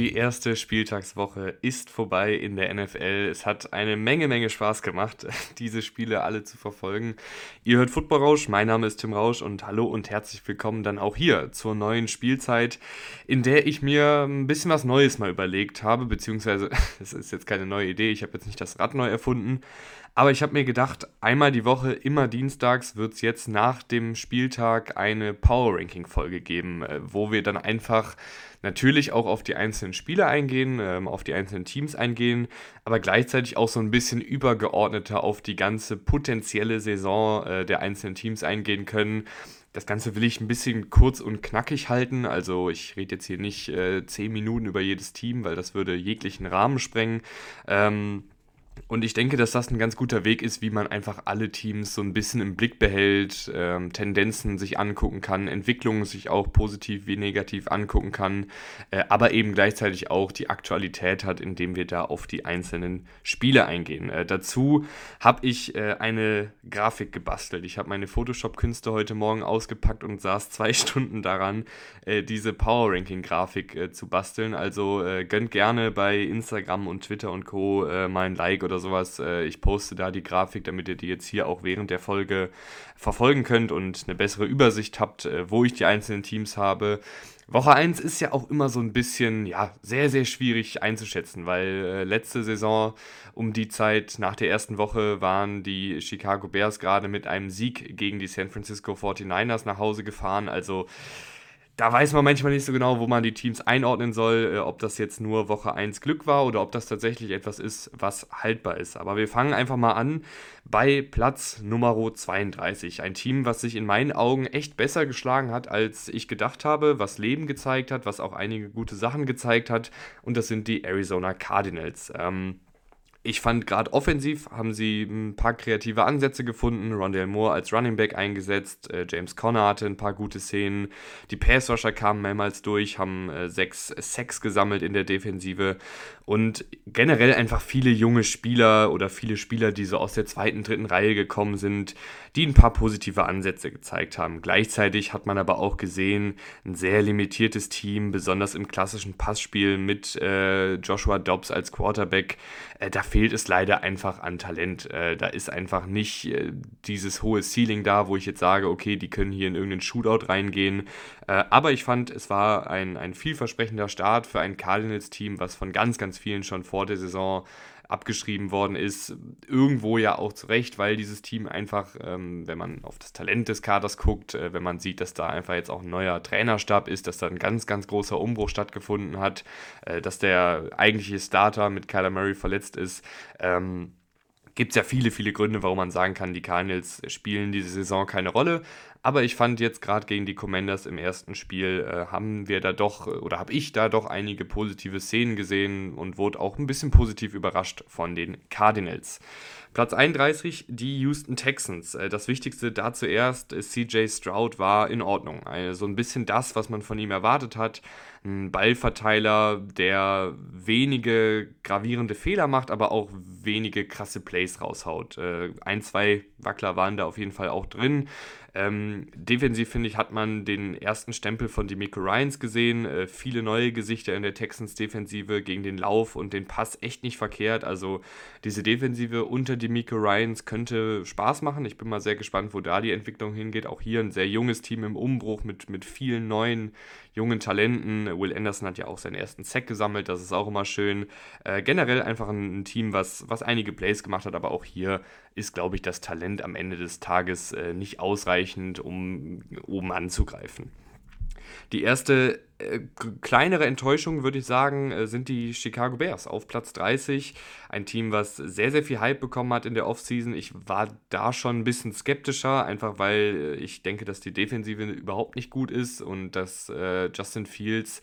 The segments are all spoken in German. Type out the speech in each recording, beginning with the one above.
Die erste Spieltagswoche ist vorbei in der NFL. Es hat eine Menge, Menge Spaß gemacht, diese Spiele alle zu verfolgen. Ihr hört Football Rausch, mein Name ist Tim Rausch und hallo und herzlich willkommen dann auch hier zur neuen Spielzeit, in der ich mir ein bisschen was Neues mal überlegt habe, beziehungsweise es ist jetzt keine neue Idee, ich habe jetzt nicht das Rad neu erfunden, aber ich habe mir gedacht, einmal die Woche, immer dienstags, wird es jetzt nach dem Spieltag eine Power Ranking Folge geben, äh, wo wir dann einfach natürlich auch auf die einzelnen Spieler eingehen, ähm, auf die einzelnen Teams eingehen, aber gleichzeitig auch so ein bisschen übergeordneter auf die ganze potenzielle Saison äh, der einzelnen Teams eingehen können. Das Ganze will ich ein bisschen kurz und knackig halten. Also ich rede jetzt hier nicht äh, 10 Minuten über jedes Team, weil das würde jeglichen Rahmen sprengen. Ähm, und ich denke, dass das ein ganz guter Weg ist, wie man einfach alle Teams so ein bisschen im Blick behält, ähm, Tendenzen sich angucken kann, Entwicklungen sich auch positiv wie negativ angucken kann, äh, aber eben gleichzeitig auch die Aktualität hat, indem wir da auf die einzelnen Spiele eingehen. Äh, dazu habe ich äh, eine Grafik gebastelt. Ich habe meine Photoshop-Künste heute Morgen ausgepackt und saß zwei Stunden daran, äh, diese Power Ranking-Grafik äh, zu basteln. Also äh, gönnt gerne bei Instagram und Twitter und Co. mal ein Like oder sowas. Äh, ich poste da die Grafik, damit ihr die jetzt hier auch während der Folge verfolgen könnt und eine bessere Übersicht habt, äh, wo ich die einzelnen Teams habe. Woche 1 ist ja auch immer so ein bisschen, ja, sehr, sehr schwierig einzuschätzen, weil äh, letzte Saison um die Zeit nach der ersten Woche waren die Chicago Bears gerade mit einem Sieg gegen die San Francisco 49ers nach Hause gefahren. Also da weiß man manchmal nicht so genau, wo man die Teams einordnen soll, äh, ob das jetzt nur Woche 1 Glück war oder ob das tatsächlich etwas ist, was haltbar ist. Aber wir fangen einfach mal an bei Platz Nummer 32. Ein Team, was sich in meinen Augen echt besser geschlagen hat, als ich gedacht habe, was Leben gezeigt hat, was auch einige gute Sachen gezeigt hat. Und das sind die Arizona Cardinals. Ähm, ich fand gerade offensiv haben sie ein paar kreative Ansätze gefunden. Rondell Moore als Running Back eingesetzt. Äh, James Conner hatte ein paar gute Szenen. Die Passrusher kamen mehrmals durch, haben äh, sechs Sacks gesammelt in der Defensive. Und generell einfach viele junge Spieler oder viele Spieler, die so aus der zweiten, dritten Reihe gekommen sind, die ein paar positive Ansätze gezeigt haben. Gleichzeitig hat man aber auch gesehen, ein sehr limitiertes Team, besonders im klassischen Passspiel mit äh, Joshua Dobbs als Quarterback. Äh, da fehlt es leider einfach an Talent. Äh, da ist einfach nicht äh, dieses hohe Ceiling da, wo ich jetzt sage, okay, die können hier in irgendeinen Shootout reingehen. Äh, aber ich fand, es war ein, ein vielversprechender Start für ein Cardinals-Team, was von ganz, ganz vielen schon vor der Saison abgeschrieben worden ist. Irgendwo ja auch zu Recht, weil dieses Team einfach, ähm, wenn man auf das Talent des Kaders guckt, äh, wenn man sieht, dass da einfach jetzt auch ein neuer Trainerstab ist, dass da ein ganz, ganz großer Umbruch stattgefunden hat, äh, dass der eigentliche Starter mit Kyler Murray verletzt ist. Ähm, Gibt es ja viele, viele Gründe, warum man sagen kann, die Cardinals spielen diese Saison keine Rolle. Aber ich fand jetzt gerade gegen die Commanders im ersten Spiel äh, haben wir da doch oder habe ich da doch einige positive Szenen gesehen und wurde auch ein bisschen positiv überrascht von den Cardinals. Platz 31, die Houston Texans. Äh, das Wichtigste da zuerst, CJ Stroud war in Ordnung. Also so ein bisschen das, was man von ihm erwartet hat. Ein Ballverteiler, der wenige gravierende Fehler macht, aber auch wenige krasse Plays raushaut. Äh, ein, zwei Wackler waren da auf jeden Fall auch drin. Ähm, defensiv, finde ich, hat man den ersten Stempel von Demico Ryans gesehen. Äh, viele neue Gesichter in der Texans-Defensive gegen den Lauf und den Pass echt nicht verkehrt. Also diese Defensive unter Demico Ryans könnte Spaß machen. Ich bin mal sehr gespannt, wo da die Entwicklung hingeht. Auch hier ein sehr junges Team im Umbruch mit, mit vielen neuen jungen Talenten. Will Anderson hat ja auch seinen ersten Sack gesammelt, das ist auch immer schön. Äh, generell einfach ein, ein, Team, was, was einige Plays gemacht hat, aber auch hier ist, glaube ich, das Talent am Ende des Tages äh, nicht ausreichend, um oben anzugreifen. Die erste äh, kleinere Enttäuschung, würde ich sagen, äh, sind die Chicago Bears auf Platz 30. Ein Team, was sehr, sehr viel Hype bekommen hat in der Offseason. Ich war da schon ein bisschen skeptischer, einfach weil äh, ich denke, dass die Defensive überhaupt nicht gut ist und dass äh, Justin Fields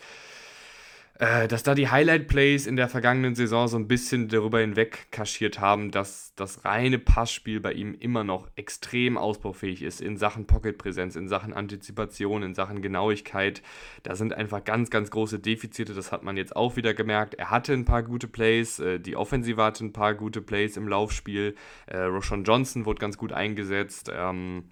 äh, dass da die Highlight-Plays in der vergangenen Saison so ein bisschen darüber hinweg kaschiert haben, dass das reine Passspiel bei ihm immer noch extrem ausbaufähig ist in Sachen Pocket-Präsenz, in Sachen Antizipation, in Sachen Genauigkeit. Da sind einfach ganz, ganz große Defizite, das hat man jetzt auch wieder gemerkt. Er hatte ein paar gute Plays, äh, die Offensive hatte ein paar gute Plays im Laufspiel. Äh, Roshan Johnson wurde ganz gut eingesetzt. Ähm,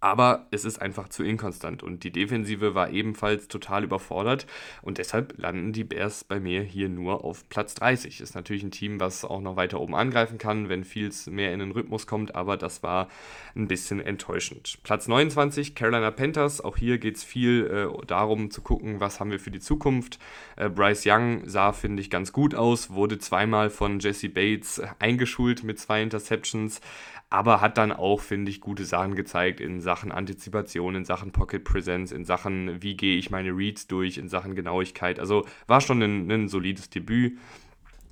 Aber es ist einfach zu inkonstant und die Defensive war ebenfalls total überfordert und deshalb landen die Bears bei mir hier nur auf Platz 30. Ist natürlich ein Team, was auch noch weiter oben angreifen kann, wenn Fields mehr in den Rhythmus kommt, aber das war ein bisschen enttäuschend. Platz 29, Carolina Panthers. Auch hier geht es viel äh, darum zu gucken, was haben wir für die Zukunft. Äh, Bryce Young sah, finde ich, ganz gut aus, wurde zweimal von Jesse Bates eingeschult mit zwei Interceptions aber hat dann auch, finde ich, gute Sachen gezeigt in Sachen Antizipation, in Sachen Pocket Presence, in Sachen, wie gehe ich meine Reads durch, in Sachen Genauigkeit. Also war schon ein, ein solides Debüt.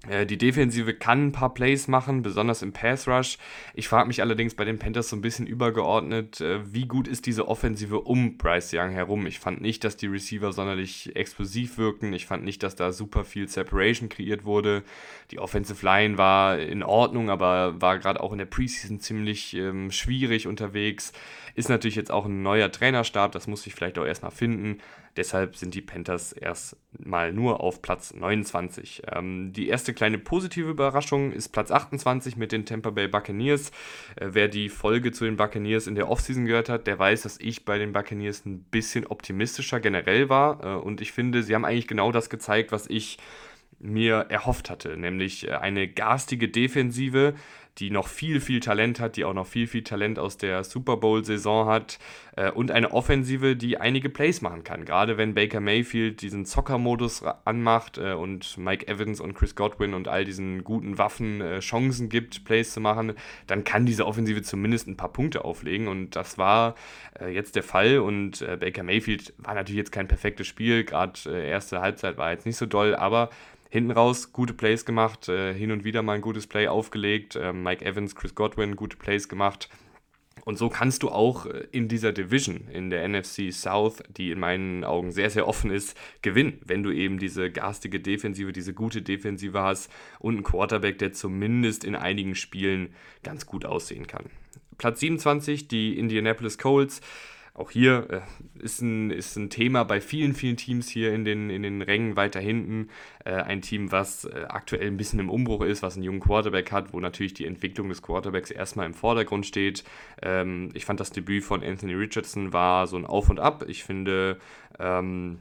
Äh, die Defensive kann ein paar Plays machen, besonders im Pass Rush. Ich frage mich allerdings bei den Panthers so ein bisschen übergeordnet, äh, wie gut ist diese Offensive um Bryce Young herum? Ich fand nicht, dass die Receiver sonderlich explosiv wirken. Ich fand nicht, dass da super viel Separation kreiert wurde. Die Offensive Line war in Ordnung, aber war gerade auch in der Preseason ziemlich ähm, schwierig unterwegs. Ist natürlich jetzt auch ein neuer Trainerstab, das muss ich vielleicht auch erstmal finden. Deshalb sind die Panthers erst mal nur auf Platz 29. Ähm, die erste kleine positive Überraschung ist Platz 28 mit den Tampa Bay Buccaneers. Äh, wer die Folge zu den Buccaneers in der Offseason gehört hat, der weiß, dass ich bei den Buccaneers ein bisschen optimistischer generell war. Äh, und ich finde, sie haben eigentlich genau das gezeigt, was ich mir erhofft hatte, nämlich äh, eine garstige Defensive, die noch viel, viel Talent hat, die auch noch viel, viel Talent aus der Super Bowl-Saison hat äh, und eine Offensive, die einige Plays machen kann. Gerade wenn Baker Mayfield diesen Zocker-Modus anmacht äh, und Mike Evans und Chris Godwin und all diesen guten Waffen äh, Chancen gibt, Plays zu machen, dann kann diese Offensive zumindest ein paar Punkte auflegen. Und das war äh, jetzt der Fall. Und äh, Baker Mayfield war natürlich jetzt kein perfektes Spiel, gerade äh, erste Halbzeit war jetzt nicht so doll, aber hinten raus gute Plays gemacht, äh, hin und wieder mal ein gutes Play aufgelegt. Äh, Mike Evans, Chris Godwin, gute Plays gemacht. Und so kannst du auch äh, in dieser Division, in der NFC South, die in meinen Augen sehr, sehr offen ist, gewinnen, wenn du eben diese garstige Defensive, diese gute Defensive hast und einen Quarterback, der zumindest in einigen Spielen ganz gut aussehen kann. Platz 27, die Indianapolis Colts. Auch hier äh, ist, ein, ist ein Thema bei vielen, vielen Teams hier in den, in den Rängen weiter hinten. Äh, ein Team, was äh, aktuell ein bisschen im Umbruch ist, was einen jungen Quarterback hat, wo natürlich die Entwicklung des Quarterbacks erstmal im Vordergrund steht. Ähm, ich fand das Debüt von Anthony Richardson war so ein Auf und Ab. Ich finde, ähm,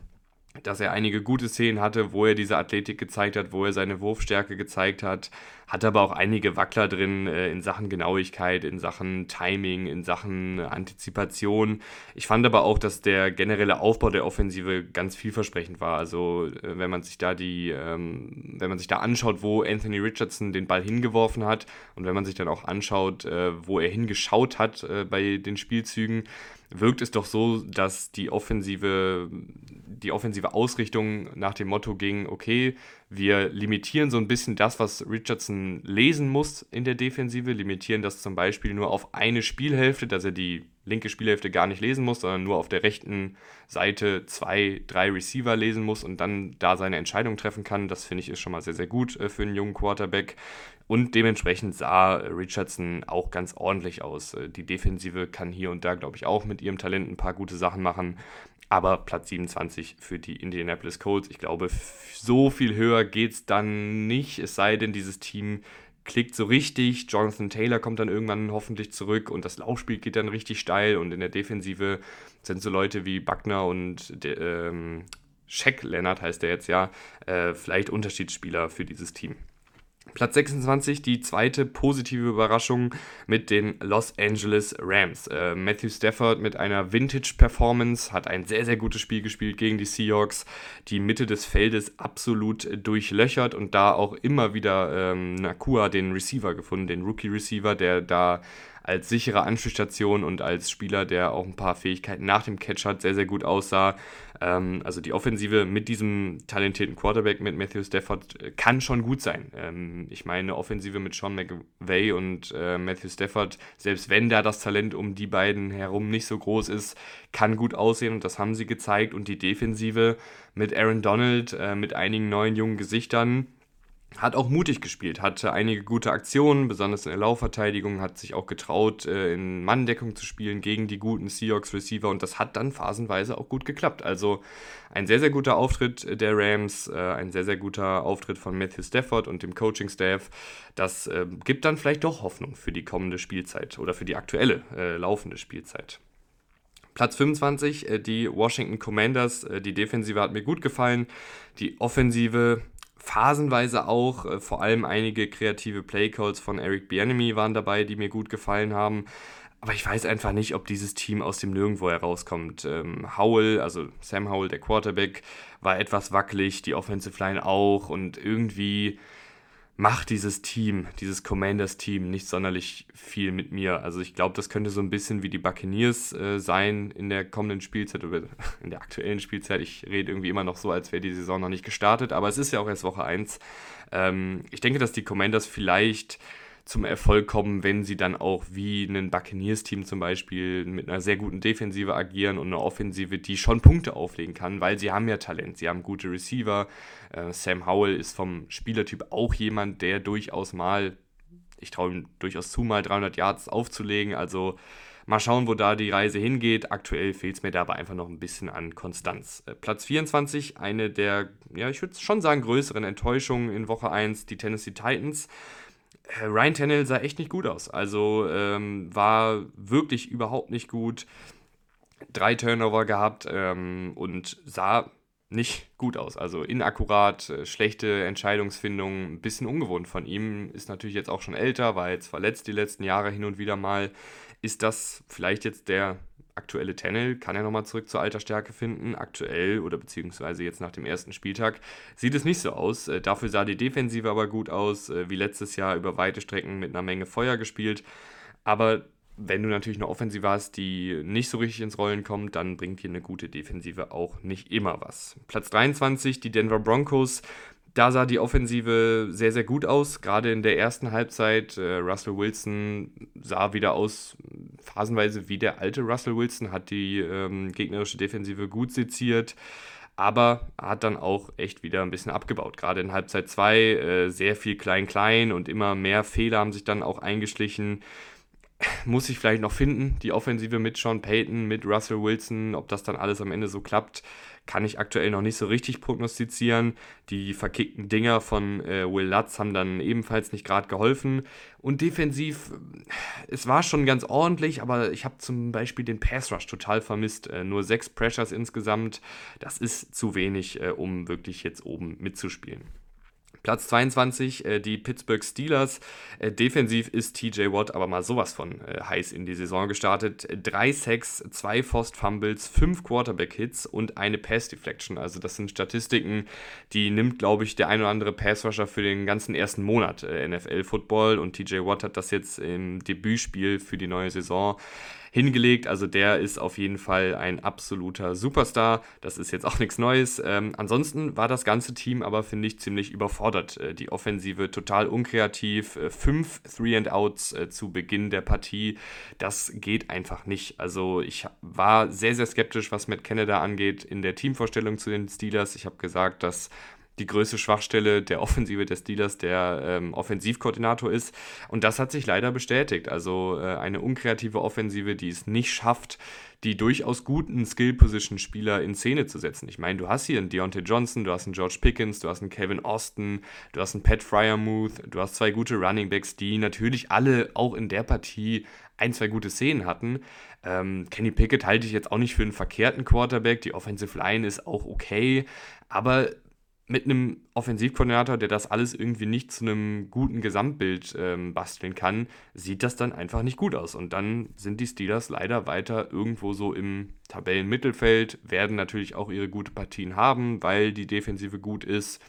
dass er einige gute Szenen hatte, wo er diese Athletik gezeigt hat, wo er seine Wurfstärke gezeigt hat, hat aber auch einige Wackler drin äh, in Sachen Genauigkeit, in Sachen Timing, in Sachen Antizipation. Ich fand aber auch, dass der generelle Aufbau der Offensive ganz vielversprechend war. Also äh, wenn man sich da die, ähm, wenn man sich da anschaut, wo Anthony Richardson den Ball hingeworfen hat und wenn man sich dann auch anschaut, äh, wo er hingeschaut hat äh, bei den Spielzügen, wirkt es doch so, dass die offensive, die offensive Ausrichtung nach dem Motto ging, okay, wir limitieren so ein bisschen das, was Richardson lesen muss in der Defensive, limitieren das zum Beispiel nur auf eine Spielhälfte, dass er die linke Spielhälfte gar nicht lesen muss, sondern nur auf der rechten Seite zwei, drei Receiver lesen muss und dann da seine Entscheidung treffen kann. Das finde ich ist schon mal sehr, sehr gut äh, für einen jungen Quarterback. Und dementsprechend sah Richardson auch ganz ordentlich aus. Äh, die Defensive kann hier und da, glaube ich, auch mit ihrem Talent ein paar gute Sachen machen. Aber Platz 27 für die Indianapolis Colts. Ich glaube, so viel höher geht es dann nicht. Es sei denn, dieses Team klickt so richtig. Jonathan Taylor kommt dann irgendwann hoffentlich zurück und das Laufspiel geht dann richtig steil. Und in der Defensive sind so Leute wie Buckner und ähm, Shaq Leonard heißt der jetzt ja, äh, vielleicht Unterschiedsspieler für dieses Team. Platz 26, die zweite positive Überraschung mit den Los Angeles Rams. Äh, Matthew Stafford mit einer Vintage-Performance hat ein sehr, sehr gutes Spiel gespielt gegen die Seahawks, die Mitte des Feldes absolut durchlöchert und da auch immer wieder ähm, Nakua, den Receiver, gefunden, den Rookie-Receiver, der da als sichere Anspielstation und als Spieler, der auch ein paar Fähigkeiten nach dem Catch hat, sehr, sehr gut aussah. Ähm, also die Offensive mit diesem talentierten Quarterback, mit Matthew Stafford, äh, kann schon gut sein. Ähm, ich meine, Offensive mit Sean McVay und äh, Matthew Stafford, selbst wenn da das Talent um die beiden herum nicht so groß ist, kann gut aussehen und das haben sie gezeigt. Und die Defensive mit Aaron Donald, äh, mit einigen neuen jungen Gesichtern, hat auch mutig gespielt, hatte einige gute Aktionen, besonders in der Laufverteidigung, hat sich auch getraut, äh, in Manndeckung zu spielen gegen die guten Seahawks-Receiver und das hat dann phasenweise auch gut geklappt. Also ein sehr, sehr guter Auftritt der Rams, äh, ein sehr, sehr guter Auftritt von Matthew Stafford und dem Coaching-Staff. Das ähm, gibt dann vielleicht doch Hoffnung für die kommende Spielzeit oder für die aktuelle äh, laufende Spielzeit. Platz 25, äh, die Washington Commanders. Die Defensive hat mir gut gefallen. Die Offensive phasenweise auch. Äh, vor allem einige kreative Playcalls von Eric Bienemy waren dabei, die mir gut gefallen haben. Aber ich weiß einfach nicht, ob dieses Team aus dem Nirgendwo herauskommt. Ähm, Howell, also Sam Howell, der Quarterback, war etwas wackelig, die Offensive Line auch und irgendwie macht dieses Team, dieses Commanders-Team nicht sonderlich viel mit mir. Also ich glaube, das könnte so ein bisschen wie die Buccaneers äh, sein in der kommenden Spielzeit oder in der aktuellen Spielzeit. Ich rede irgendwie immer noch so, als wäre die Saison noch nicht gestartet, aber es ist ja auch erst Woche 1. Ähm, ich denke, dass die Commanders vielleicht zum Erfolg kommen, wenn sie dann auch wie ein Buccaneers-Team zum Beispiel mit einer sehr guten Defensive agieren und einer Offensive, die schon Punkte auflegen kann, weil sie haben ja Talent, sie haben gute Receiver. Äh, Sam Howell ist vom Spielertyp auch jemand, der durchaus mal, ich traue ihm durchaus zu, mal 300 Yards aufzulegen. Also mal schauen, wo da die Reise hingeht. Aktuell fehlt es mir da aber einfach noch ein bisschen an Konstanz. Äh, Platz 24, eine der, ja, ich würde schon sagen, größeren Enttäuschungen in Woche 1, die Tennessee Titans. Äh, Ryan Tannehill sah echt nicht gut aus. Also ähm, war wirklich überhaupt nicht gut. Drei Turnover gehabt ähm, und sah nicht gut aus. Also inakkurat, äh, schlechte Entscheidungsfindung, ein bisschen ungewohnt von ihm. Ist natürlich jetzt auch schon älter, war jetzt verletzt die letzten Jahre hin und wieder mal. Ist das vielleicht jetzt der aktuelle Tennel, kann er nochmal zurück zur alter Stärke finden. Aktuell oder beziehungsweise jetzt nach dem ersten Spieltag sieht es nicht so aus. Äh, dafür sah die Defensive aber gut aus, äh, wie letztes Jahr über weite Strecken mit einer Menge Feuer gespielt. Aber wenn du natürlich eine Offensive hast, die nicht so richtig ins Rollen kommt, dann bringt dir eine gute Defensive auch nicht immer was. Platz 23, die Denver Broncos da sah die Offensive sehr, sehr gut aus. Gerade in der ersten Halbzeit. Äh, Russell Wilson sah wieder aus, phasenweise wie der alte Russell Wilson, hat die ähm, gegnerische Defensive gut seziert. Aber hat dann auch echt wieder ein bisschen abgebaut. Gerade in Halbzeit 2 äh, sehr viel Klein-Klein und immer mehr Fehler haben sich dann auch eingeschlichen muss ich vielleicht noch finden, die Offensive mit Sean Payton, mit Russell Wilson, ob das dann alles am Ende so klappt, kann ich aktuell noch nicht so richtig prognostizieren. Die verkickten Dinger von äh, Will Lutz haben dann ebenfalls nicht gerade geholfen. Und defensiv, es war schon ganz ordentlich, aber ich habe zum Beispiel den Pass Rush total vermisst. Äh, nur sechs Pressures insgesamt, das ist zu wenig, äh, um wirklich jetzt oben mitzuspielen. Platz 22, äh, die Pittsburgh Steelers. Äh, defensiv ist TJ Watt aber mal sowas von äh, heiß in die Saison gestartet. Drei Sacks, zwei Forced Fumbles, fünf Quarterback-Hits und eine Pass-Deflection. Also das sind Statistiken, die nimmt, glaube ich, der ein oder andere Pass-Rusher für den ganzen ersten Monat äh, NFL-Football. Und TJ Watt hat das jetzt im Debütspiel für die neue Saison hingelegt. Also der ist auf jeden Fall ein absoluter Superstar. Das ist jetzt auch nichts Neues. Ähm, ansonsten war das ganze Team aber, finde ich, ziemlich überfordert. Äh, die Offensive total unkreativ. Äh, fünf Three-and-Outs äh, zu Beginn der Partie. Das geht einfach nicht. Also ich war sehr, sehr skeptisch, was Matt Canada angeht in der Teamvorstellung zu den Steelers. Ich habe gesagt, dass die größte Schwachstelle der Offensive des Steelers der ähm, Offensivkoordinator ist. Und das hat sich leider bestätigt. Also äh, eine unkreative Offensive, die es nicht schafft, die durchaus guten Skill-Position-Spieler in Szene zu setzen. Ich meine, du hast hier einen Deontay Johnson, du hast einen George Pickens, du hast einen Kevin Austin, du hast einen Pat Fryermuth, du hast zwei gute Running Backs, die natürlich alle auch in der Partie ein, zwei gute Szenen hatten. Ähm, Kenny Pickett halte ich jetzt auch nicht für einen verkehrten Quarterback. Die Offensive Line ist auch okay. Aber mit einem Offensivkoordinator, der das alles irgendwie nicht zu einem guten Gesamtbild ähm, basteln kann, sieht das dann einfach nicht gut aus. Und dann sind die Steelers leider weiter irgendwo so im Tabellenmittelfeld, werden natürlich auch ihre gute Partien haben, weil die Defensive gut ist,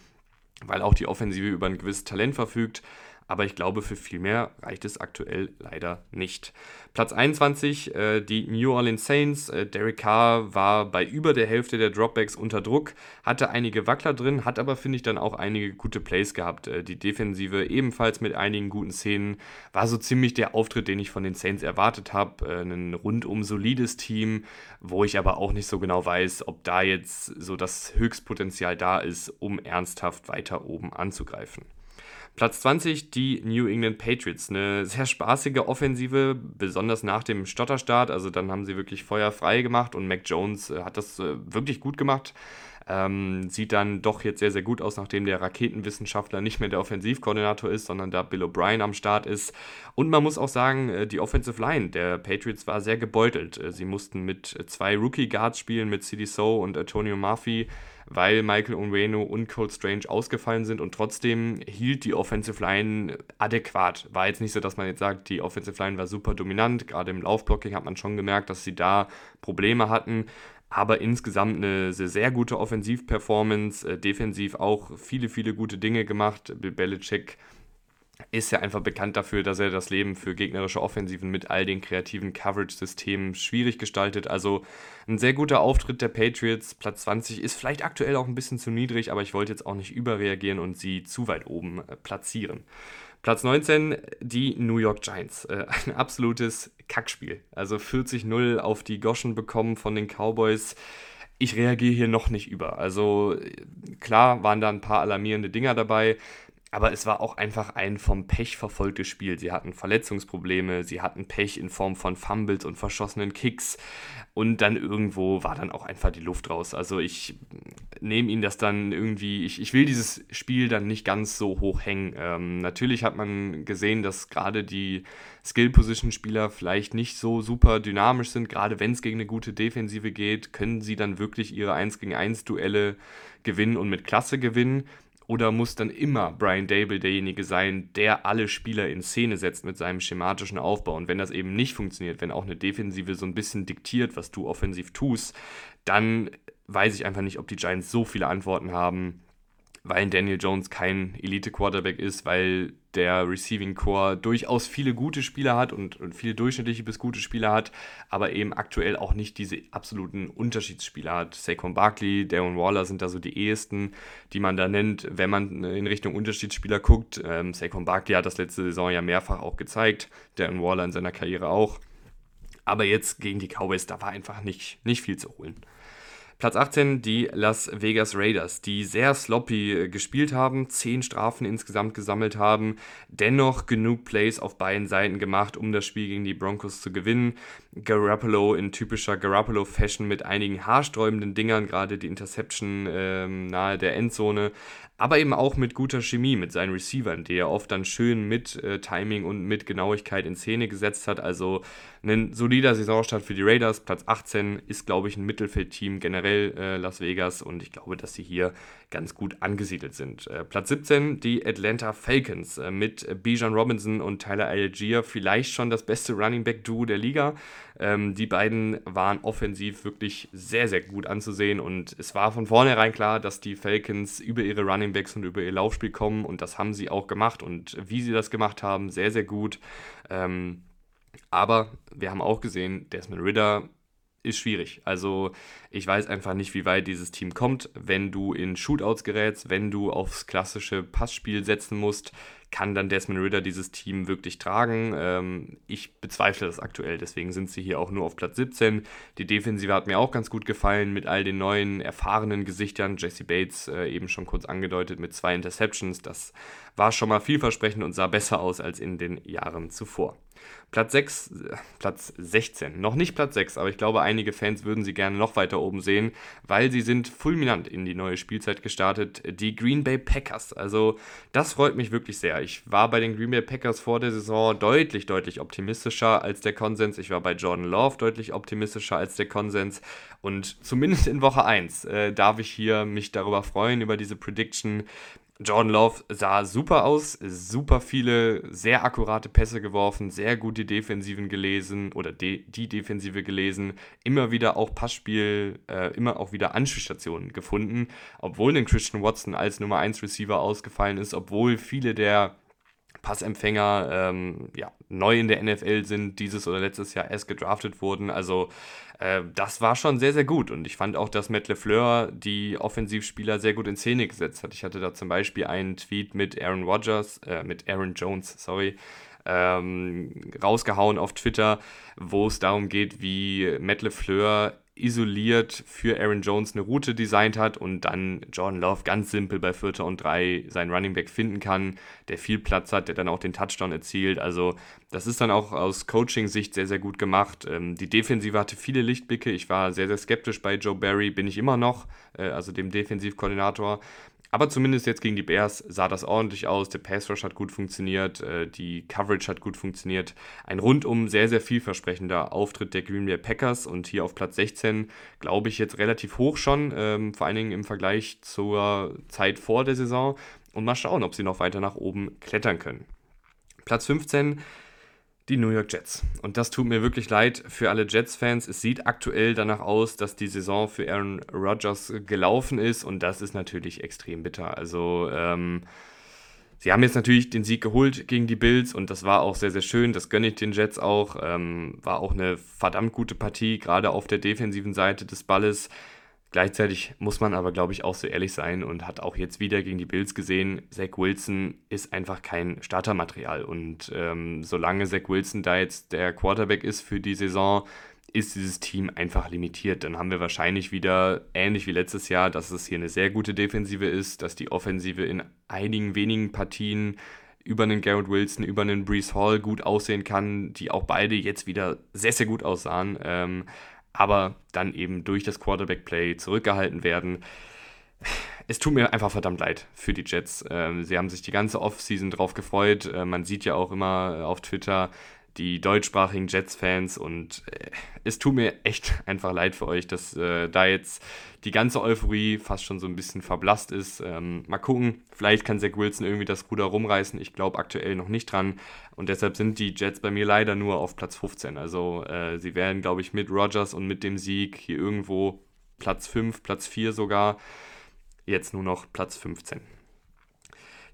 weil auch die Offensive über ein gewisses Talent verfügt aber ich glaube, für viel mehr reicht es aktuell leider nicht. Platz 21, äh, die New Orleans Saints. Äh, Derek Carr war bei über der Hälfte der Dropbacks unter Druck, hatte einige Wackler drin, hat aber, finde ich, dann auch einige gute Plays gehabt. Äh, die Defensive ebenfalls mit einigen guten Szenen. War so ziemlich der Auftritt, den ich von den Saints erwartet habe. Äh, ein rundum solides Team, wo ich aber auch nicht so genau weiß, ob da jetzt so das Höchstpotenzial da ist, um ernsthaft weiter oben anzugreifen. Platz 20 die New England Patriots. Eine sehr spaßige Offensive, besonders nach dem Stotterstart. Also dann haben sie wirklich Feuer frei gemacht und Mac Jones äh, hat das äh, wirklich gut gemacht. Ähm, sieht dann doch jetzt sehr, sehr gut aus, nachdem der Raketenwissenschaftler nicht mehr der Offensivkoordinator ist, sondern da Bill O'Brien am Start ist. Und man muss auch sagen, äh, die Offensive Line der Patriots war sehr gebeutelt. Äh, sie mussten mit zwei Rookie Guards spielen, mit CD So und Antonio Murphy weil Michael Onwenu und Cold Strange ausgefallen sind und trotzdem hielt die Offensive Line adäquat. War jetzt nicht so, dass man jetzt sagt, die Offensive Line war super dominant. Gerade im Laufblocking hat man schon gemerkt, dass sie da Probleme hatten. Aber insgesamt eine sehr, sehr gute Offensivperformance, äh, defensiv auch viele, viele gute Dinge gemacht. Bill Belichick ist ja einfach bekannt dafür, dass er das Leben für gegnerische Offensiven mit all den kreativen Coverage-Systemen schwierig gestaltet. Also ein sehr guter Auftritt der Patriots. Platz 20 ist vielleicht aktuell auch ein bisschen zu niedrig, aber ich wollte jetzt auch nicht überreagieren und sie zu weit oben äh, platzieren. Platz 19, die New York Giants. Äh, ein absolutes Kackspiel. Also 40-0 auf die Goschen bekommen von den Cowboys ich reagiere hier noch nicht über. Also klar waren da ein paar alarmierende Dinger dabei, aber es war auch einfach ein vom Pech verfolgtes Spiel. Sie hatten Verletzungsprobleme, sie hatten Pech in Form von Fumbles und verschossenen Kicks und dann irgendwo war dann auch einfach die Luft raus. Also ich nehme ihnen das dann irgendwie, ich, ich will dieses Spiel dann nicht ganz so hoch hängen. Ähm, natürlich hat man gesehen, dass gerade die Skill-Position-Spieler vielleicht nicht so super dynamisch sind. Gerade wenn es gegen eine gute Defensive geht, können sie dann wirklich ihre 1 gegen 1 Duelle gewinnen und mit Klasse gewinnen. Oder muss dann immer Brian Dable derjenige sein, der alle Spieler in Szene setzt mit seinem schematischen Aufbau? Und wenn das eben nicht funktioniert, wenn auch eine Defensive so ein bisschen diktiert, was du offensiv tust, dann weiß ich einfach nicht, ob die Giants so viele Antworten haben, weil Daniel Jones kein Elite-Quarterback ist, weil der Receiving Core durchaus viele gute Spieler hat und, und, viele durchschnittliche bis gute Spieler hat, aber eben aktuell auch nicht diese absoluten Unterschiedsspieler hat. Saquon Barkley, Darren Waller sind da so die ehesten, die man da nennt, wenn man in Richtung Unterschiedsspieler guckt. Ähm, Saquon Barkley hat das letzte Saison ja mehrfach auch gezeigt, Darren Waller in seiner Karriere auch. Aber jetzt gegen die Cowboys, da war einfach nicht, nicht viel zu holen. Platz 18 die Las Vegas Raiders, die sehr sloppy äh, gespielt haben, 10 Strafen insgesamt gesammelt haben, dennoch genug Plays auf beiden Seiten gemacht, um das Spiel gegen die Broncos zu gewinnen. Garoppolo in typischer Garoppolo-Fashion mit einigen haarsträubenden Dingern, gerade die Interception ähm, nahe der Endzone, aber eben auch mit guter Chemie mit seinen Receivern, die er oft dann schön mit äh, Timing und mit Genauigkeit in Szene gesetzt hat. Also ein solider Saisonstart für die Raiders. Platz 18 ist, glaube ich, ein Mittelfeldteam generell äh, Las Vegas und ich glaube, dass sie hier ganz gut angesiedelt sind. Äh, Platz 17 die Atlanta Falcons äh, mit Bijan Robinson und Tyler Algier, vielleicht schon das beste Running Back Duo der Liga. Ähm, die beiden waren offensiv wirklich sehr, sehr gut anzusehen und es war von vornherein klar, dass die Falcons über ihre Running Backs und über ihr Laufspiel kommen und das haben sie auch gemacht und wie sie das gemacht haben, sehr, sehr gut. Ähm, aber wir haben auch gesehen, Desmond Ritter ist schwierig. Also ich weiß einfach nicht, wie weit dieses Team kommt. Wenn du in Shootouts gerätst, wenn du aufs klassische Passspiel setzen musst, kann dann Desmond Ritter dieses Team wirklich tragen? Ähm, ich bezweifle das aktuell, deswegen sind sie hier auch nur auf Platz 17. Die Defensive hat mir auch ganz gut gefallen mit all den neuen, erfahrenen Gesichtern. Jesse Bates äh, eben schon kurz angedeutet mit zwei Interceptions. Das war schon mal vielversprechend und sah besser aus als in den Jahren zuvor. Platz 6, äh, Platz 16, noch nicht Platz 6, aber ich glaube, einige Fans würden sie gerne noch weiter oben sehen, weil sie sind fulminant in die neue Spielzeit gestartet, die Green Bay Packers. Also das freut mich wirklich sehr. Ich war bei den Green Bay Packers vor der Saison deutlich, deutlich optimistischer als der Konsens. Ich war bei Jordan Love deutlich optimistischer als der Konsens. Und zumindest in Woche 1 äh, darf ich hier mich darüber freuen, über diese Prediction. Jordan Love sah super aus, super viele sehr akkurate Pässe geworfen, sehr gut die Defensiven gelesen oder de die Defensive gelesen, immer wieder auch Passspiel, äh, immer auch wieder Anschlussstationen gefunden, obwohl ein Christian Watson als Nummer 1 Receiver ausgefallen ist, obwohl viele der Passempfänger ähm, ja, neu in der NFL sind, dieses oder letztes Jahr erst gedraftet wurden. Also äh, das war schon sehr, sehr gut. Und ich fand auch, dass Matt LeFleur die Offensivspieler sehr gut in Szene gesetzt hat. Ich hatte da zum Beispiel einen Tweet mit Aaron Rodgers, äh, mit Aaron Jones, sorry, ähm, rausgehauen auf Twitter, wo es darum geht, wie Matt LeFleur isoliert für Aaron Jones eine Route designt hat und dann Jordan Love ganz simpel bei Vierter und Drei seinen Running Back finden kann, der viel Platz hat, der dann auch den Touchdown erzielt. Also das ist dann auch aus Coaching-Sicht sehr, sehr gut gemacht. Ähm, die Defensive hatte viele Lichtblicke. Ich war sehr, sehr skeptisch bei Joe Barry, bin ich immer noch, äh, also dem Defensivkoordinator. Aber zumindest jetzt gegen die Bears sah das ordentlich aus. Der Pass Rush hat gut funktioniert, äh, die Coverage hat gut funktioniert. Ein rundum sehr, sehr vielversprechender Auftritt der Green Bay Packers und hier auf Platz 16 glaube ich jetzt relativ hoch schon, ähm, vor allen Dingen im Vergleich zur Zeit vor der Saison. Und mal schauen, ob sie noch weiter nach oben klettern können. Platz 15 die New York Jets. Und das tut mir wirklich leid für alle Jets-Fans. Es sieht aktuell danach aus, dass die Saison für Aaron Rodgers gelaufen ist und das ist natürlich extrem bitter. Also, ähm, sie haben jetzt natürlich den Sieg geholt gegen die Bills und das war auch sehr, sehr schön. Das gönne ich den Jets auch. Ähm, war auch eine verdammt gute Partie, gerade auf der defensiven Seite des Balles. Gleichzeitig muss man aber, glaube ich, auch so ehrlich sein und hat auch jetzt wieder gegen die Bills gesehen, Zach Wilson ist einfach kein Startermaterial. Und ähm, solange Zach Wilson da jetzt der Quarterback ist für die Saison, ist dieses Team einfach limitiert. Dann haben wir wahrscheinlich wieder, ähnlich wie letztes Jahr, dass es hier eine sehr gute Defensive ist, dass die Offensive in einigen wenigen Partien über einen Garrett Wilson, über einen Brees Hall gut aussehen kann, die auch beide jetzt wieder sehr, sehr gut aussahen. Ähm, aber dann eben durch das Quarterback-Play zurückgehalten werden. Es tut mir einfach verdammt leid für die Jets. Ähm, sie haben sich die ganze Offseason drauf gefreut. Äh, man sieht ja auch immer auf Twitter, die deutschsprachigen Jets-Fans und äh, es tut mir echt einfach leid für euch, dass äh, da jetzt die ganze Euphorie fast schon so ein bisschen verblasst ist. Ähm, mal gucken, vielleicht kann Zach Wilson irgendwie das Ruder rumreißen. Ich glaube aktuell noch nicht dran und deshalb sind die Jets bei mir leider nur auf Platz 15. Also äh, sie werden, glaube ich, mit Rogers und mit dem Sieg hier irgendwo Platz 5, Platz 4 sogar. Jetzt nur noch Platz 15.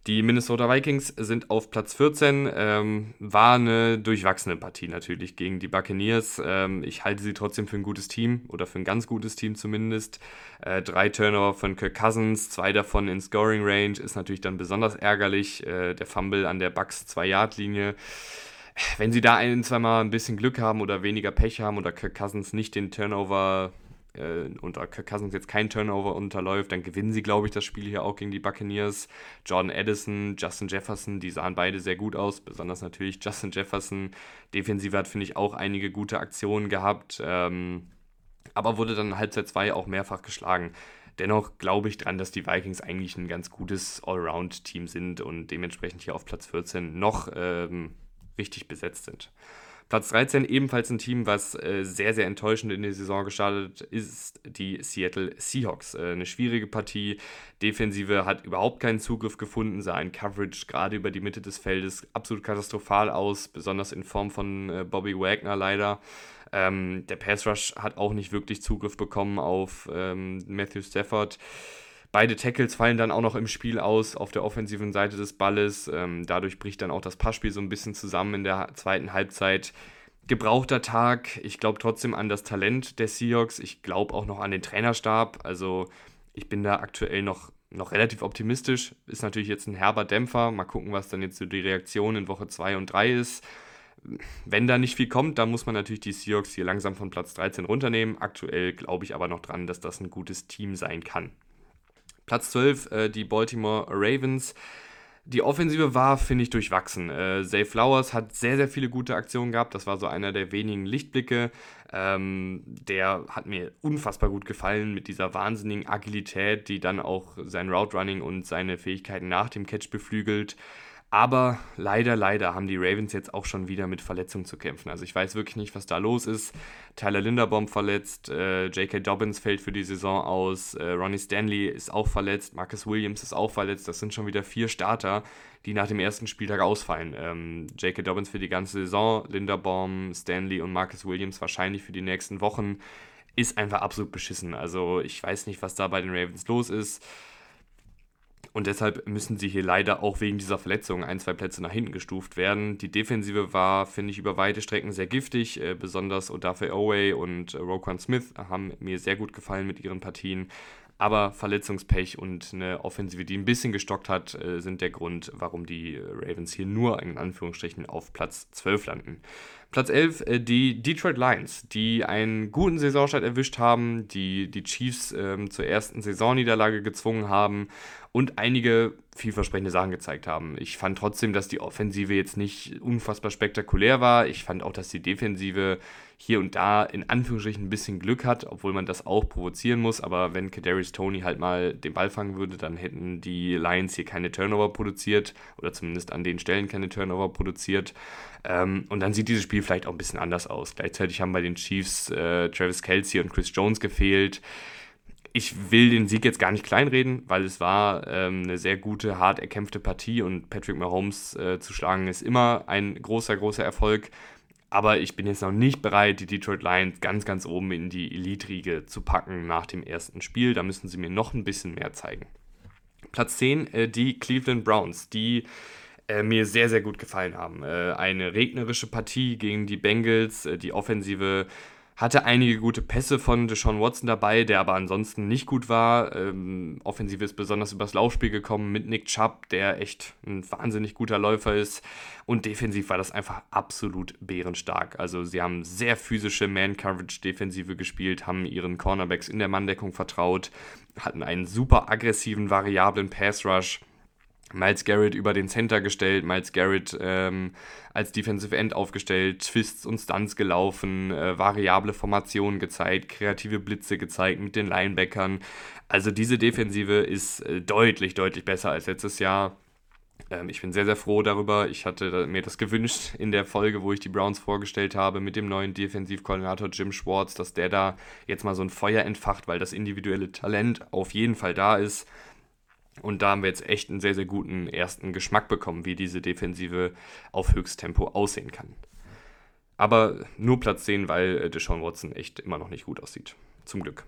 Die Minnesota Vikings sind auf Platz 14. Ähm, war eine durchwachsene Partie natürlich gegen die Buccaneers. Ähm, ich halte sie trotzdem für ein gutes Team oder für ein ganz gutes Team zumindest. Äh, drei Turnover von Kirk Cousins, zwei davon in Scoring Range, ist natürlich dann besonders ärgerlich. Äh, der Fumble an der Bucks 2-Yard-Linie. Wenn sie da ein, zweimal ein bisschen Glück haben oder weniger Pech haben oder Kirk Cousins nicht den Turnover äh, und Kirk Cousins jetzt kein Turnover unterläuft, dann gewinnen sie, glaube ich, das Spiel hier auch gegen die Buccaneers. Jordan Addison, Justin Jefferson, die sahen beide sehr gut aus, besonders natürlich Justin Jefferson. Defensive hat, finde ich, auch einige gute Aktionen gehabt, ähm, aber wurde dann Halbzeit 2 auch mehrfach geschlagen. Dennoch glaube ich dran, dass die Vikings eigentlich ein ganz gutes Allround-Team sind und dementsprechend hier auf Platz 14 noch ähm, richtig besetzt sind. Platz 13 ebenfalls ein Team, was äh, sehr, sehr enttäuschend in die Saison gestartet ist, die Seattle Seahawks. Äh, eine schwierige Partie. Defensive hat überhaupt keinen Zugriff gefunden, sah ein Coverage gerade über die Mitte des Feldes absolut katastrophal aus, besonders in Form von äh, Bobby Wagner leider. Ähm, der Pass Rush hat auch nicht wirklich Zugriff bekommen auf ähm, Matthew Stafford. Beide Tackles fallen dann auch noch im Spiel aus auf der offensiven Seite des Balles. Ähm, dadurch bricht dann auch das Passspiel so ein bisschen zusammen in der zweiten Halbzeit. Gebrauchter Tag. Ich glaube trotzdem an das Talent der Seahawks. Ich glaube auch noch an den Trainerstab. Also ich bin da aktuell noch, noch relativ optimistisch. Ist natürlich jetzt ein herber Dämpfer. Mal gucken, was dann jetzt so die Reaktion in Woche 2 und 3 ist. Wenn da nicht viel kommt, dann muss man natürlich die Seahawks hier langsam von Platz 13 runternehmen. Aktuell glaube ich aber noch dran, dass das ein gutes Team sein kann. Platz 12 äh, die Baltimore Ravens. Die Offensive war, finde ich, durchwachsen. Äh, Zay Flowers hat sehr, sehr viele gute Aktionen gehabt. Das war so einer der wenigen Lichtblicke. Ähm, der hat mir unfassbar gut gefallen mit dieser wahnsinnigen Agilität, die dann auch sein Route Running und seine Fähigkeiten nach dem Catch beflügelt. Aber leider, leider haben die Ravens jetzt auch schon wieder mit Verletzungen zu kämpfen. Also ich weiß wirklich nicht, was da los ist. Tyler Linderbaum verletzt, äh, J.K. Dobbins fällt für die Saison aus, äh, Ronnie Stanley ist auch verletzt, Marcus Williams ist auch verletzt. Das sind schon wieder vier Starter, die nach dem ersten Spieltag ausfallen. Ähm, J.K. Dobbins für die ganze Saison, Linderbaum, Stanley und Marcus Williams wahrscheinlich für die nächsten Wochen. Ist einfach absolut beschissen. Also ich weiß nicht, was da bei den Ravens los ist. Und deshalb müssen sie hier leider auch wegen dieser Verletzung ein, zwei Plätze nach hinten gestuft werden. Die Defensive war, finde ich, über weite Strecken sehr giftig. Äh, besonders Odafe Owe und äh, Roquan Smith haben mir sehr gut gefallen mit ihren Partien. Aber Verletzungspech und eine Offensive, die ein bisschen gestockt hat, äh, sind der Grund, warum die Ravens hier nur in Anführungsstrichen auf Platz 12 landen. Platz 11, äh, die Detroit Lions, die einen guten Saisonstart erwischt haben, die die Chiefs ähm, zur ersten Saisonniederlage gezwungen haben und einige vielversprechende Sachen gezeigt haben. Ich fand trotzdem, dass die Offensive jetzt nicht unfassbar spektakulär war. Ich fand auch, dass die Defensive hier und da in Anführungsstrichen ein bisschen Glück hat, obwohl man das auch provozieren muss. Aber wenn Kadarius Tony halt mal den Ball fangen würde, dann hätten die Lions hier keine Turnover produziert oder zumindest an den Stellen keine Turnover produziert. Ähm, und dann sieht dieses Spiel vielleicht auch ein bisschen anders aus. Gleichzeitig haben bei den Chiefs äh, Travis Kelsey und Chris Jones gefehlt ich will den Sieg jetzt gar nicht kleinreden, weil es war ähm, eine sehr gute, hart erkämpfte Partie und Patrick Mahomes äh, zu schlagen ist immer ein großer, großer Erfolg. Aber ich bin jetzt noch nicht bereit, die Detroit Lions ganz, ganz oben in die Elite-Riege zu packen nach dem ersten Spiel. Da müssen sie mir noch ein bisschen mehr zeigen. Platz 10, äh, die Cleveland Browns, die äh, mir sehr, sehr gut gefallen haben. Äh, eine regnerische Partie gegen die Bengals, äh, die Offensive hatte einige gute Pässe von Deshaun Watson dabei, der aber ansonsten nicht gut war. Ähm, offensiv ist besonders übers Laufspiel gekommen mit Nick Chubb, der echt ein wahnsinnig guter Läufer ist. Und defensiv war das einfach absolut bärenstark. Also sie haben sehr physische Man-Coverage-Defensive gespielt, haben ihren Cornerbacks in der Manndeckung vertraut, hatten einen super aggressiven, variablen Pass-Rush Miles Garrett über den Center gestellt, Miles Garrett ähm, als Defensive End aufgestellt, Twists und Stunts gelaufen, äh, variable Formationen gezeigt, kreative Blitze gezeigt mit den Linebackern. Also diese Defensive ist äh, deutlich, deutlich besser als letztes Jahr. Ähm, ich bin sehr, sehr froh darüber. Ich hatte mir das gewünscht in der Folge, wo ich die Browns vorgestellt habe mit dem neuen Defensivkoordinator Jim Schwartz, dass der da jetzt mal so ein Feuer entfacht, weil das individuelle Talent auf jeden Fall da ist. Und da haben wir jetzt echt einen sehr, sehr guten ersten Geschmack bekommen, wie diese Defensive auf Höchsttempo aussehen kann. Aber nur Platz 10, weil äh, Deshaun Watson echt immer noch nicht gut aussieht. Zum Glück.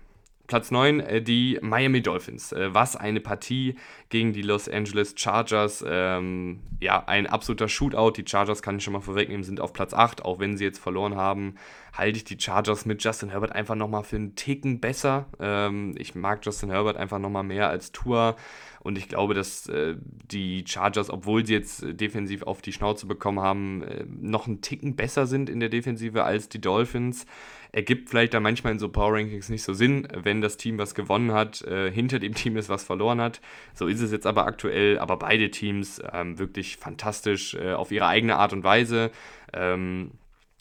Platz 9, äh, die Miami Dolphins. Äh, was eine Partie gegen die Los Angeles Chargers. Ähm, ja, ein absoluter Shootout. Die Chargers, kann ich schon mal vorwegnehmen, sind auf Platz 8. Auch wenn sie jetzt verloren haben, halte ich die Chargers mit Justin Herbert einfach nochmal für einen Ticken besser. Ähm, ich mag Justin Herbert einfach nochmal mehr als Tour. Und ich glaube, dass äh, die Chargers, obwohl sie jetzt defensiv auf die Schnauze bekommen haben, äh, noch einen Ticken besser sind in der Defensive als die Dolphins ergibt vielleicht dann manchmal in so Power Rankings nicht so Sinn, wenn das Team, was gewonnen hat, äh, hinter dem Team ist, was verloren hat. So ist es jetzt aber aktuell, aber beide Teams ähm, wirklich fantastisch äh, auf ihre eigene Art und Weise. Ähm,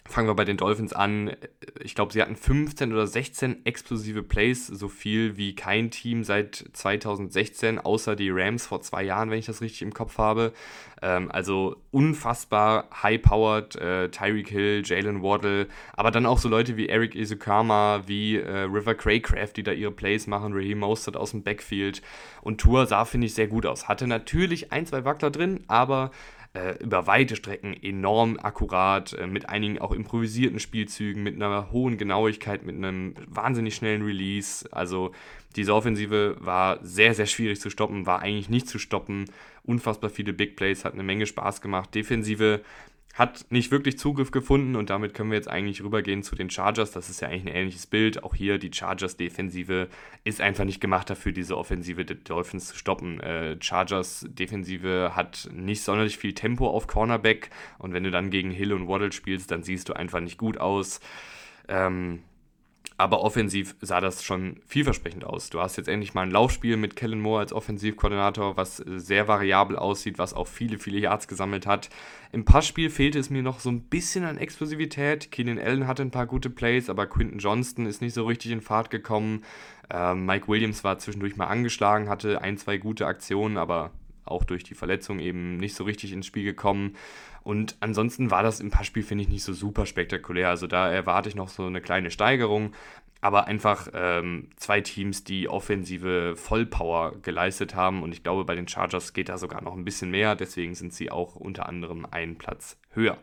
Fangen wir bei den Dolphins an. Ich glaube, sie hatten 15 oder 16 explosive Plays, so viel wie kein Team seit 2016, außer die Rams vor zwei Jahren, wenn ich das richtig im Kopf habe. Ähm, also unfassbar high-powered, äh, Tyreek Hill, Jalen Waddle, aber dann auch so Leute wie Eric Izukama, wie äh, River Craycraft, die da ihre Plays machen, Raheem Mostert aus dem Backfield. Und Tour sah, finde ich, sehr gut aus. Hatte natürlich ein, zwei Wackler drin, aber äh, über weite Strecken enorm akkurat, äh, mit einigen auch improvisierten Spielzügen, mit einer hohen Genauigkeit, mit einem wahnsinnig schnellen Release. Also diese Offensive war sehr, sehr schwierig zu stoppen, war eigentlich nicht zu stoppen. Unfassbar viele Big Plays, hat eine Menge Spaß gemacht. Defensive hat nicht wirklich Zugriff gefunden und damit können wir jetzt eigentlich rübergehen zu den Chargers. Das ist ja eigentlich ein ähnliches Bild. Auch hier die Chargers-Defensive ist einfach nicht gemacht dafür, diese Offensive der Dolphins zu stoppen. Äh, Chargers-Defensive hat nicht sonderlich viel Tempo auf Cornerback und wenn du dann gegen Hill und Waddle spielst, dann siehst du einfach nicht gut aus. Ähm, aber offensiv sah das schon vielversprechend aus. Du hast jetzt endlich mal ein Laufspiel mit Kellen Moore als Offensivkoordinator, was sehr variabel aussieht, was auch viele, viele Yards gesammelt hat. Im Passspiel fehlte es mir noch so ein bisschen an Explosivität. Keenan Allen hatte ein paar gute Plays, aber Quinton Johnston ist nicht so richtig in Fahrt gekommen. Ähm, Mike Williams war zwischendurch mal angeschlagen, hatte ein, zwei gute Aktionen, aber auch durch die Verletzung eben nicht so richtig ins Spiel gekommen. Und ansonsten war das im Passspiel, finde ich, nicht so super spektakulär. Also da erwarte ich noch so eine kleine Steigerung. Aber einfach ähm, zwei Teams, die offensive Vollpower geleistet haben. Und ich glaube, bei den Chargers geht da sogar noch ein bisschen mehr. Deswegen sind sie auch unter anderem einen Platz höher.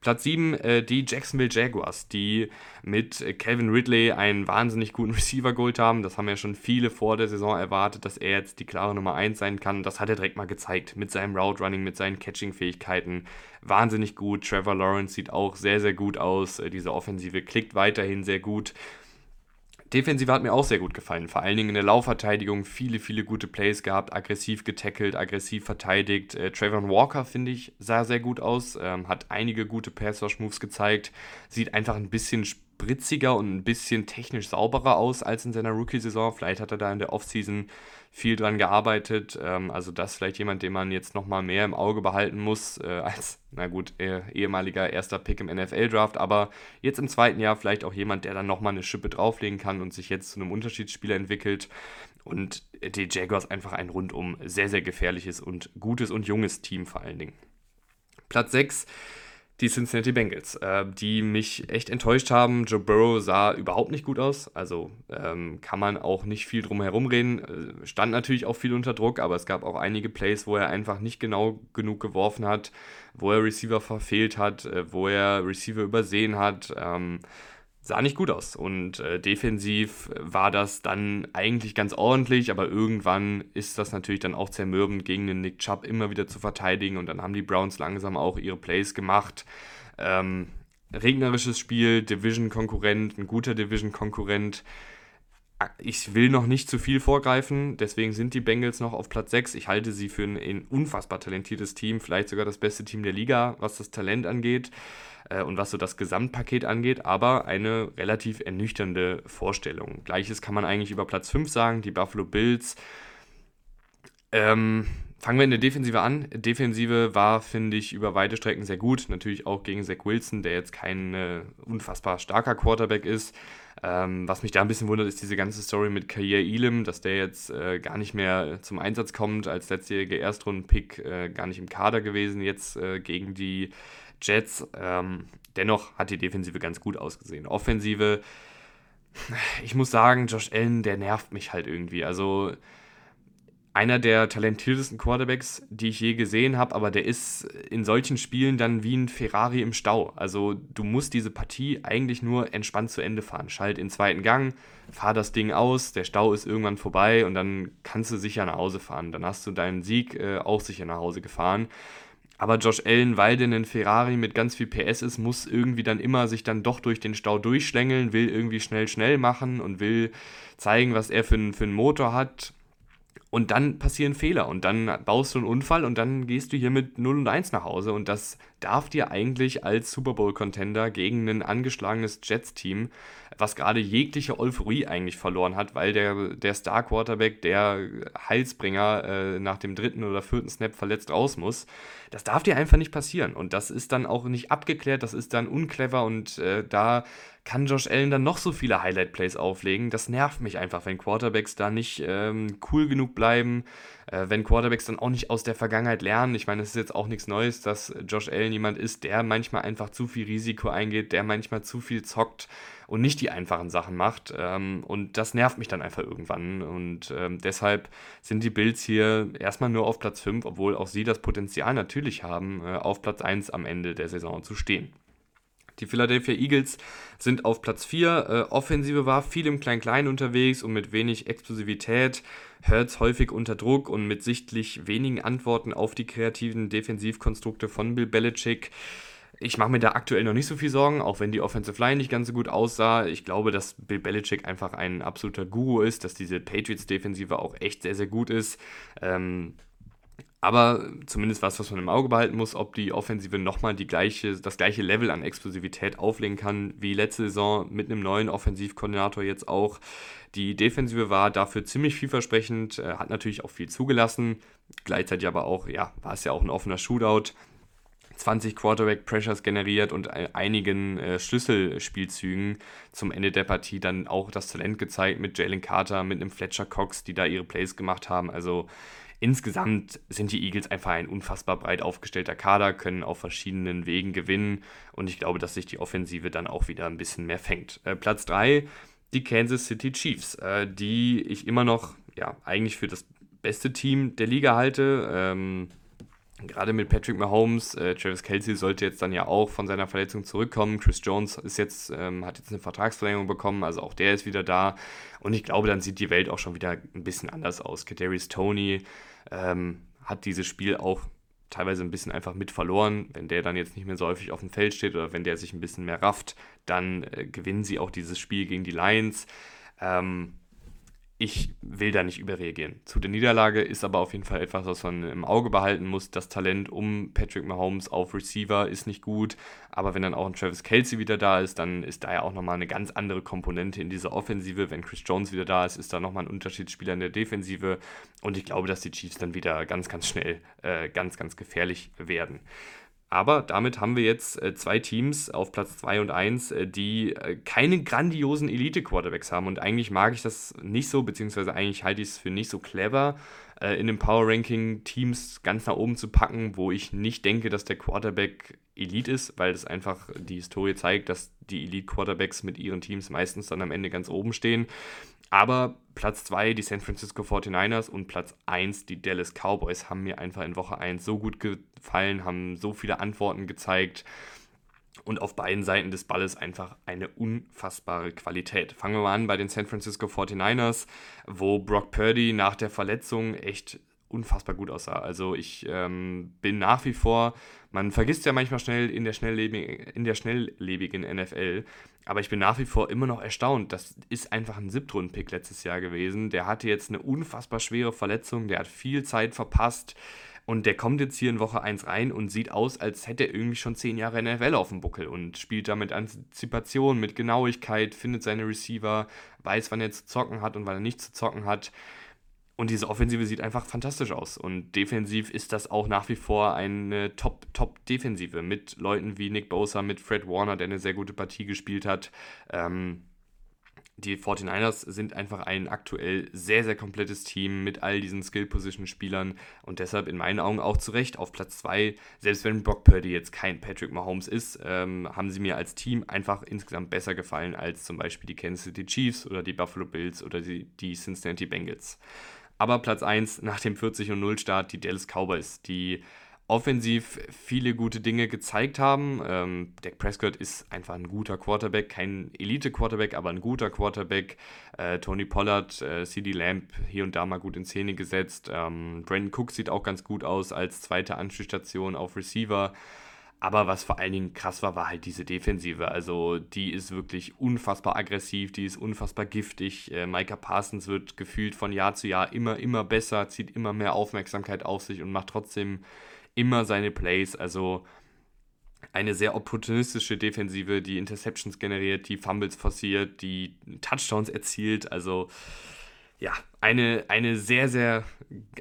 Platz 7 äh, die Jacksonville Jaguars, die mit Calvin Ridley einen wahnsinnig guten Receiver geholt haben. Das haben ja schon viele vor der Saison erwartet, dass er jetzt die klare Nummer 1 sein kann. Das hat er direkt mal gezeigt mit seinem Route Running, mit seinen Catching-Fähigkeiten. Wahnsinnig gut. Trevor Lawrence sieht auch sehr, sehr gut aus. Äh, diese Offensive klickt weiterhin sehr gut. Defensive hat mir auch sehr gut gefallen. Vor allen Dingen in der Laufverteidigung viele, viele gute Plays gehabt, aggressiv getackelt, aggressiv verteidigt. Äh, Trayvon Walker, finde ich, sah sehr gut aus, ähm, hat einige gute Pass-Rush-Moves gezeigt, sieht einfach ein bisschen spritziger und ein bisschen technisch sauberer aus als in seiner Rookie-Saison. Vielleicht hat er da in der Offseason viel dran gearbeitet. Ähm, also das ist vielleicht jemand, den man jetzt nochmal mehr im Auge behalten muss, äh, als, na gut, eh, ehemaliger erster Pick im NFL-Draft, aber jetzt im zweiten Jahr vielleicht auch jemand, der dann nochmal eine Schippe drauflegen kann und sich jetzt zu einem Unterschiedsspieler entwickelt. Und die Jaguars einfach ein rundum sehr, sehr gefährliches und gutes und junges Team vor allen Dingen. Platz 6 die Cincinnati Bengals, äh, die mich echt enttäuscht haben. Joe Burrow sah überhaupt nicht gut aus, also ähm, kann man auch nicht viel drum herum reden. Äh, stand natürlich auch viel unter Druck, aber es gab auch einige Plays, wo er einfach nicht genau genug geworfen hat, wo er Receiver verfehlt hat, äh, wo er Receiver übersehen hat. Ähm, sah nicht gut aus. Und äh, defensiv war das dann eigentlich ganz ordentlich, aber irgendwann ist das natürlich dann auch zermürbend, gegen den Nick Chubb immer wieder zu verteidigen. Und dann haben die Browns langsam auch ihre Plays gemacht. Ähm, regnerisches Spiel, Division-Konkurrent, ein guter Division-Konkurrent. Ich will noch nicht zu viel vorgreifen, deswegen sind die Bengals noch auf Platz 6. Ich halte sie für ein, ein unfassbar talentiertes Team, vielleicht sogar das beste Team der Liga, was das Talent angeht äh, und was so das Gesamtpaket angeht, aber eine relativ ernüchternde Vorstellung. Gleiches kann man eigentlich über Platz 5 sagen, die Buffalo Bills. Ähm, fangen wir in der Defensive an. Defensive war, finde ich, über weite Strecken sehr gut. Natürlich auch gegen Zach Wilson, der jetzt kein äh, unfassbar starker Quarterback ist. Ähm, was mich da ein bisschen wundert, ist diese ganze Story mit Kair Elam, dass der jetzt äh, gar nicht mehr zum Einsatz kommt, als letztjähriger Erstrunden-Pick äh, gar nicht im Kader gewesen, jetzt äh, gegen die Jets. Ähm, dennoch hat die Defensive ganz gut ausgesehen. Offensive, ich muss sagen, Josh Allen, der nervt mich halt irgendwie. Also einer der talentiertesten Quarterbacks, die ich je gesehen habe, aber der ist in solchen Spielen dann wie ein Ferrari im Stau. Also du musst diese Partie eigentlich nur entspannt zu Ende fahren. Schalt in zweiten Gang, fahr das Ding aus, der Stau ist irgendwann vorbei und dann kannst du sicher nach Hause fahren. Dann hast du deinen Sieg äh, auch sicher nach Hause gefahren. Aber Josh Allen, weil der ein Ferrari mit ganz viel PS ist, muss irgendwie dann immer sich dann doch durch den Stau durchschlängeln, will irgendwie schnell, schnell machen und will zeigen, was er für, für einen Motor hat. Und dann passieren Fehler und dann baust du einen Unfall und dann gehst du hier mit 0 und 1 nach Hause. Und das darf dir eigentlich als Super Bowl-Contender gegen ein angeschlagenes Jets-Team, was gerade jegliche Euphorie eigentlich verloren hat, weil der, der Star-Quarterback, der Heilsbringer, äh, nach dem dritten oder vierten Snap verletzt raus muss, das darf dir einfach nicht passieren. Und das ist dann auch nicht abgeklärt, das ist dann unclever und äh, da kann Josh Allen dann noch so viele Highlight-Plays auflegen. Das nervt mich einfach, wenn Quarterbacks da nicht ähm, cool genug bleiben, äh, wenn Quarterbacks dann auch nicht aus der Vergangenheit lernen. Ich meine, es ist jetzt auch nichts Neues, dass Josh Allen jemand ist, der manchmal einfach zu viel Risiko eingeht, der manchmal zu viel zockt und nicht die einfachen Sachen macht. Ähm, und das nervt mich dann einfach irgendwann. Und ähm, deshalb sind die Bills hier erstmal nur auf Platz 5, obwohl auch sie das Potenzial natürlich haben, äh, auf Platz 1 am Ende der Saison zu stehen. Die Philadelphia Eagles sind auf Platz 4. Äh, Offensive war viel im Klein-Klein unterwegs und mit wenig Explosivität. Hurts häufig unter Druck und mit sichtlich wenigen Antworten auf die kreativen Defensivkonstrukte von Bill Belichick. Ich mache mir da aktuell noch nicht so viel Sorgen, auch wenn die Offensive Line nicht ganz so gut aussah. Ich glaube, dass Bill Belichick einfach ein absoluter Guru ist, dass diese Patriots-Defensive auch echt sehr, sehr gut ist. Ähm, aber zumindest was, was man im Auge behalten muss, ob die Offensive nochmal die gleiche, das gleiche Level an Explosivität auflegen kann wie letzte Saison mit einem neuen Offensivkoordinator jetzt auch. Die Defensive war dafür ziemlich vielversprechend, äh, hat natürlich auch viel zugelassen. Gleichzeitig aber auch, ja, war es ja auch ein offener Shootout. 20 Quarterback-Pressures generiert und einigen äh, Schlüsselspielzügen zum Ende der Partie dann auch das Talent gezeigt mit Jalen Carter, mit einem Fletcher Cox, die da ihre Plays gemacht haben. Also insgesamt sind die Eagles einfach ein unfassbar breit aufgestellter Kader, können auf verschiedenen Wegen gewinnen und ich glaube, dass sich die Offensive dann auch wieder ein bisschen mehr fängt. Äh, Platz 3, die Kansas City Chiefs, äh, die ich immer noch ja, eigentlich für das beste Team der Liga halte. Ähm, gerade mit Patrick Mahomes, äh, Travis Kelsey sollte jetzt dann ja auch von seiner Verletzung zurückkommen. Chris Jones ist jetzt, ähm, hat jetzt eine Vertragsverlängerung bekommen, also auch der ist wieder da. Und ich glaube, dann sieht die Welt auch schon wieder ein bisschen anders aus. Kadarius Tony ähm, hat dieses Spiel auch teilweise ein bisschen einfach mit verloren. Wenn der dann jetzt nicht mehr so häufig auf dem Feld steht oder wenn der sich ein bisschen mehr rafft, dann äh, gewinnen sie auch dieses Spiel gegen die Lions. Ähm, ich will da nicht überreagieren. Zu der Niederlage ist aber auf jeden Fall etwas, was man im Auge behalten muss. Das Talent um Patrick Mahomes auf Receiver ist nicht gut, aber wenn dann auch ein Travis Kelsey wieder da ist, dann ist da ja auch nochmal eine ganz andere Komponente in dieser Offensive. Wenn Chris Jones wieder da ist, ist da nochmal ein Unterschiedsspieler in der Defensive und ich glaube, dass die Chiefs dann wieder ganz, ganz schnell äh, ganz, ganz gefährlich werden. Aber damit haben wir jetzt äh, zwei Teams auf Platz 2 und 1, äh, die äh, keine grandiosen Elite-Quarterbacks haben. Und eigentlich mag ich das nicht so, beziehungsweise eigentlich halte ich es für nicht so clever, in den Power-Ranking Teams ganz nach oben zu packen, wo ich nicht denke, dass der Quarterback Elite ist, weil das einfach die Historie zeigt, dass die Elite-Quarterbacks mit ihren Teams meistens dann am Ende ganz oben stehen. Aber Platz 2 die San Francisco 49ers und Platz 1 die Dallas Cowboys haben mir einfach in Woche 1 so gut gefallen, haben so viele Antworten gezeigt und auf beiden Seiten des Balles einfach eine unfassbare Qualität. Fangen wir mal an bei den San Francisco 49ers, wo Brock Purdy nach der Verletzung echt unfassbar gut aussah. Also ich ähm, bin nach wie vor, man vergisst ja manchmal schnell in der, schnelllebigen, in der schnelllebigen NFL, aber ich bin nach wie vor immer noch erstaunt. Das ist einfach ein Siebtrunden-Pick letztes Jahr gewesen. Der hatte jetzt eine unfassbar schwere Verletzung, der hat viel Zeit verpasst. Und der kommt jetzt hier in Woche 1 rein und sieht aus, als hätte er irgendwie schon 10 Jahre NFL auf dem Buckel und spielt da mit Antizipation, mit Genauigkeit, findet seine Receiver, weiß, wann er zu zocken hat und wann er nicht zu zocken hat. Und diese Offensive sieht einfach fantastisch aus. Und defensiv ist das auch nach wie vor eine Top-Top-Defensive mit Leuten wie Nick Bosa, mit Fred Warner, der eine sehr gute Partie gespielt hat. Ähm, die 49ers sind einfach ein aktuell sehr, sehr komplettes Team mit all diesen Skill-Position-Spielern und deshalb in meinen Augen auch zu Recht auf Platz 2. Selbst wenn Brock Purdy jetzt kein Patrick Mahomes ist, ähm, haben sie mir als Team einfach insgesamt besser gefallen als zum Beispiel die Kansas City Chiefs oder die Buffalo Bills oder die, die Cincinnati Bengals. Aber Platz 1 nach dem 40 und 0 Start die Dallas Cowboys, die offensiv viele gute Dinge gezeigt haben. Ähm, Dak Prescott ist einfach ein guter Quarterback, kein Elite-Quarterback, aber ein guter Quarterback. Äh, Tony Pollard, äh, CD Lamb hier und da mal gut in Szene gesetzt. Ähm, Brandon Cook sieht auch ganz gut aus als zweite Anspielstation auf Receiver. Aber was vor allen Dingen krass war, war halt diese Defensive. Also die ist wirklich unfassbar aggressiv, die ist unfassbar giftig. Äh, Micah Parsons wird gefühlt von Jahr zu Jahr immer, immer besser, zieht immer mehr Aufmerksamkeit auf sich und macht trotzdem immer seine Plays. Also eine sehr opportunistische Defensive, die Interceptions generiert, die Fumbles forciert, die Touchdowns erzielt. Also ja, eine, eine sehr, sehr,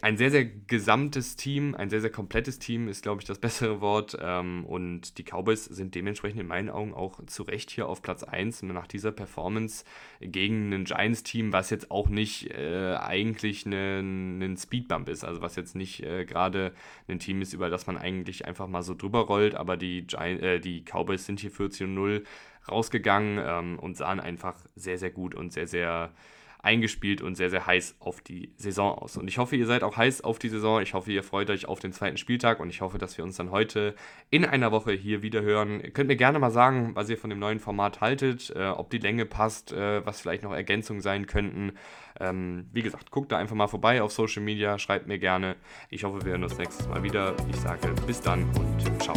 ein sehr, sehr gesamtes Team, ein sehr, sehr komplettes Team ist, glaube ich, das bessere Wort. Ähm, und die Cowboys sind dementsprechend in meinen Augen auch zu Recht hier auf Platz 1 nach dieser Performance gegen ein Giants-Team, was jetzt auch nicht äh, eigentlich ein, ein Speedbump ist, also was jetzt nicht äh, gerade ein Team ist, über das man eigentlich einfach mal so drüber rollt, aber die, Giant, äh, die Cowboys sind hier 14 0 rausgegangen ähm, und sahen einfach sehr, sehr gut und sehr, sehr eingespielt und sehr, sehr heiß auf die Saison aus. Und ich hoffe, ihr seid auch heiß auf die Saison. Ich hoffe, ihr freut euch auf den zweiten Spieltag und ich hoffe, dass wir uns dann heute in einer Woche hier wieder hören. Ihr könnt mir gerne mal sagen, was ihr von dem neuen Format haltet, äh, ob die Länge passt, äh, was vielleicht noch Ergänzungen sein könnten. Ähm, wie gesagt, guckt da einfach mal vorbei auf Social Media, schreibt mir gerne. Ich hoffe, wir hören uns nächstes Mal wieder. Ich sage bis dann und ciao.